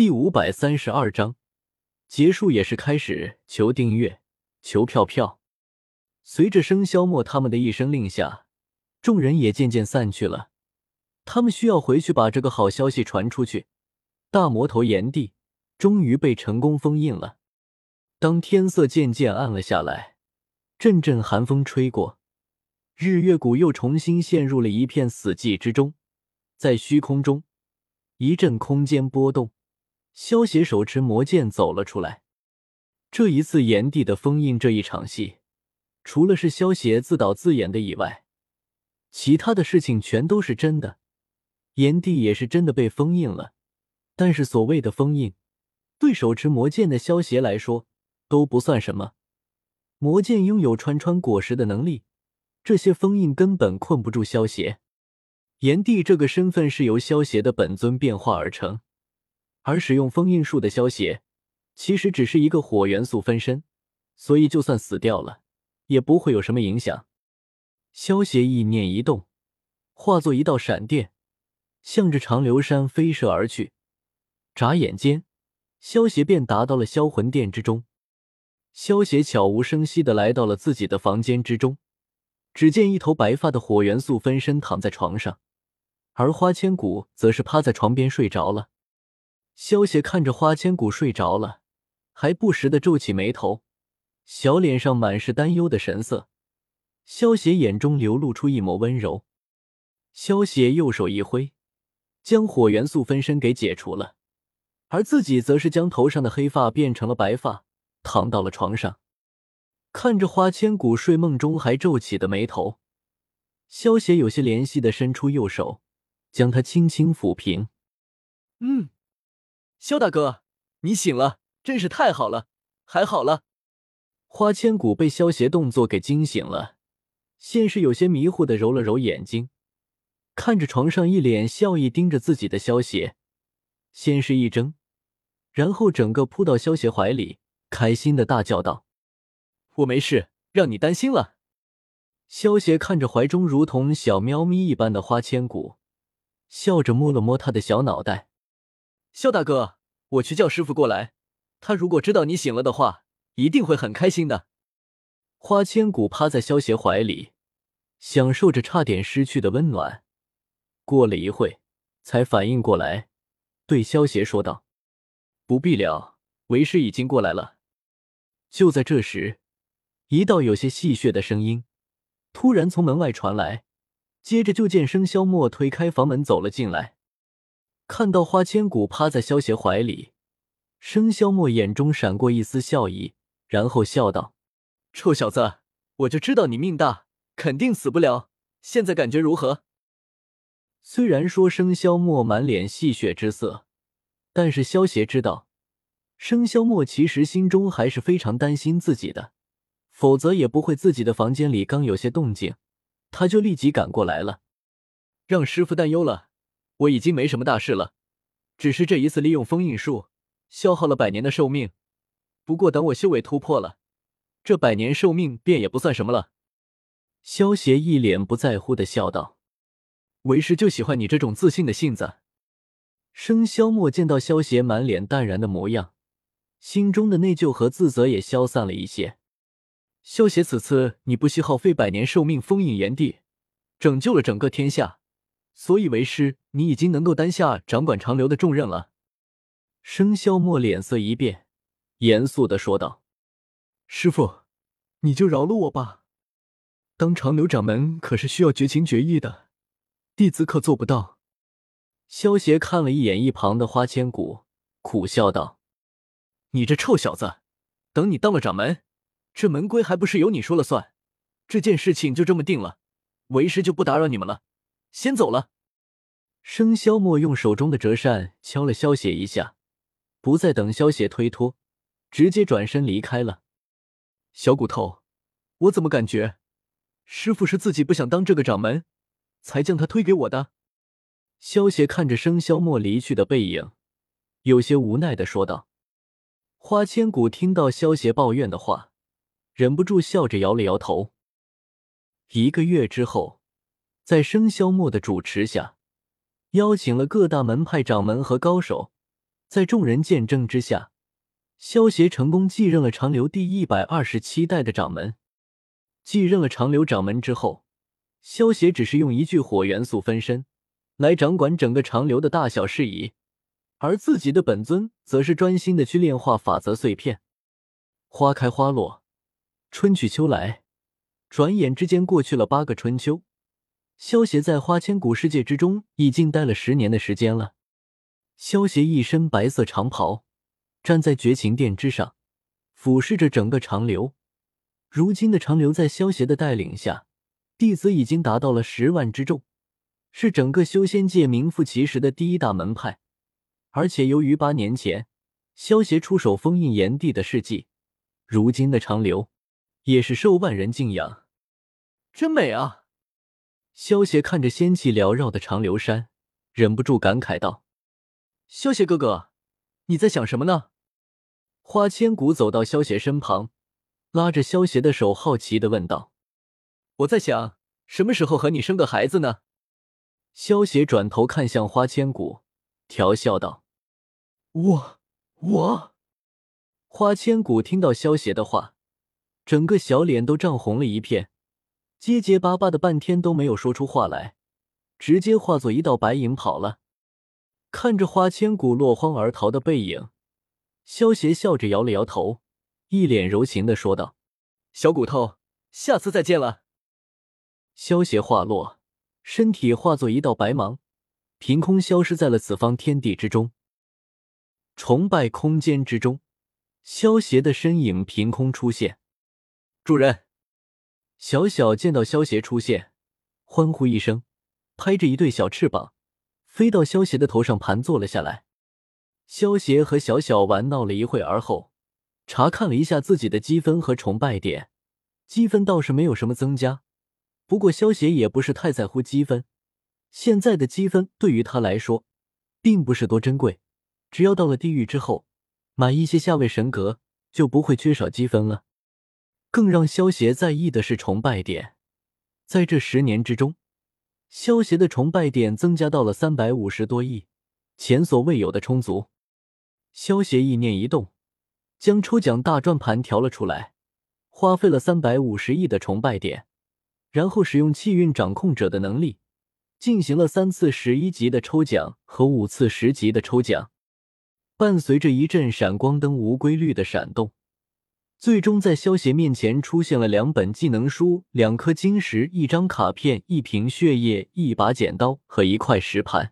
第五百三十二章结束也是开始。求订阅，求票票。随着生肖墨他们的一声令下，众人也渐渐散去了。他们需要回去把这个好消息传出去。大魔头炎帝终于被成功封印了。当天色渐渐暗了下来，阵阵寒风吹过，日月谷又重新陷入了一片死寂之中。在虚空中，一阵空间波动，萧邪手持魔剑走了出来。这一次炎帝的封印这一场戏，除了是萧邪自导自演的以外，其他的事情全都是真的。炎帝也是真的被封印了，但是所谓的封印，对手持魔剑的萧邪来说都不算什么。魔剑拥有穿穿果实的能力，这些封印根本困不住萧邪。炎帝这个身份是由萧邪的本尊变化而成，而使用封印术的萧邪，其实只是一个火元素分身，所以就算死掉了，也不会有什么影响。萧邪意念一动，化作一道闪电，向着长留山飞射而去。眨眼间，萧邪便达到了销魂殿之中。萧邪悄无声息的来到了自己的房间之中，只见一头白发的火元素分身躺在床上。而花千骨则是趴在床边睡着了。萧邪看着花千骨睡着了，还不时的皱起眉头，小脸上满是担忧的神色。萧邪眼中流露出一抹温柔。萧邪右手一挥，将火元素分身给解除了，而自己则是将头上的黑发变成了白发，躺到了床上。看着花千骨睡梦中还皱起的眉头，萧邪有些怜惜的伸出右手。将他轻轻抚平。嗯，萧大哥，你醒了，真是太好了，还好了。花千骨被萧邪动作给惊醒了，先是有些迷糊的揉了揉眼睛，看着床上一脸笑意盯着自己的萧邪，先是一怔，然后整个扑到萧邪怀里，开心的大叫道：“我没事，让你担心了。”萧邪看着怀中如同小喵咪一般的花千骨。笑着摸了摸他的小脑袋，萧大哥，我去叫师傅过来。他如果知道你醒了的话，一定会很开心的。花千骨趴在萧邪怀里，享受着差点失去的温暖。过了一会，才反应过来，对萧邪说道：“不必了，为师已经过来了。”就在这时，一道有些戏谑的声音突然从门外传来。接着就见生肖墨推开房门走了进来，看到花千骨趴在萧邪怀里，生肖墨眼中闪过一丝笑意，然后笑道：“臭小子，我就知道你命大，肯定死不了。现在感觉如何？”虽然说生肖墨满脸戏谑之色，但是萧邪知道，生肖墨其实心中还是非常担心自己的，否则也不会自己的房间里刚有些动静。他就立即赶过来了，让师傅担忧了。我已经没什么大事了，只是这一次利用封印术消耗了百年的寿命。不过等我修为突破了，这百年寿命便也不算什么了。萧邪一脸不在乎的笑道：“为师就喜欢你这种自信的性子。”生萧墨见到萧邪满脸淡然的模样，心中的内疚和自责也消散了一些。萧邪，此次你不惜耗费百年寿命封印炎帝，拯救了整个天下，所以为师你已经能够担下掌管长流的重任了。生肖墨脸色一变，严肃的说道：“师傅，你就饶了我吧。当长流掌门可是需要绝情绝义的，弟子可做不到。”萧邪看了一眼一旁的花千骨，苦笑道：“你这臭小子，等你当了掌门。”这门规还不是由你说了算？这件事情就这么定了，为师就不打扰你们了，先走了。生肖墨用手中的折扇敲了萧邪一下，不再等萧邪推脱，直接转身离开了。小骨头，我怎么感觉师傅是自己不想当这个掌门，才将他推给我的？萧邪看着生肖墨离去的背影，有些无奈的说道。花千骨听到萧邪抱怨的话。忍不住笑着摇了摇头。一个月之后，在生肖墨的主持下，邀请了各大门派掌门和高手，在众人见证之下，萧协成功继任了长留第一百二十七代的掌门。继任了长留掌门之后，萧协只是用一具火元素分身来掌管整个长留的大小事宜，而自己的本尊则是专心的去炼化法则碎片。花开花落，春去秋来，转眼之间过去了八个春秋。萧协在花千骨世界之中已经待了十年的时间了。萧协一身白色长袍，站在绝情殿之上，俯视着整个长留。如今的长留在萧协的带领下，弟子已经达到了十万之众，是整个修仙界名副其实的第一大门派。而且由于八年前萧协出手封印炎帝的事迹，如今的长留也是受万人敬仰。真美啊！萧协看着仙气缭绕的长留山，忍不住感慨道：“萧协哥哥，你在想什么呢？”花千骨走到萧协身旁，拉着萧协的手，好奇的问道：“我在想，什么时候和你生个孩子呢？”萧协转头看向花千骨，调笑道：“我我。”花千骨听到萧协的话，整个小脸都涨红了一片。结结巴巴的半天都没有说出话来，直接化作一道白影跑了。看着花千骨落荒而逃的背影，萧协笑着摇了摇头，一脸柔情的说道：“小骨头，下次再见了。”萧协话落，身体化作一道白芒，凭空消失在了此方天地之中。崇拜空间之中，萧协的身影凭空出现，主人。小小见到萧协出现，欢呼一声，拍着一对小翅膀，飞到萧协的头上盘坐了下来。萧协和小小玩闹了一会儿后，查看了一下自己的积分和崇拜点，积分倒是没有什么增加。不过萧协也不是太在乎积分，现在的积分对于他来说并不是多珍贵，只要到了地狱之后，买一些下位神格就不会缺少积分了。更让萧协在意的是崇拜点，在这十年之中，萧协的崇拜点增加到了三百五十多亿，前所未有的充足。萧协意念一动，将抽奖大转盘调了出来，花费了三百五十亿的崇拜点，然后使用气运掌控者的能力，进行了三次十一级的抽奖和五次十级的抽奖，伴随着一阵闪光灯无规律的闪动。最终，在萧协面前出现了两本技能书、两颗晶石、一张卡片、一瓶血液、一把剪刀和一块石盘。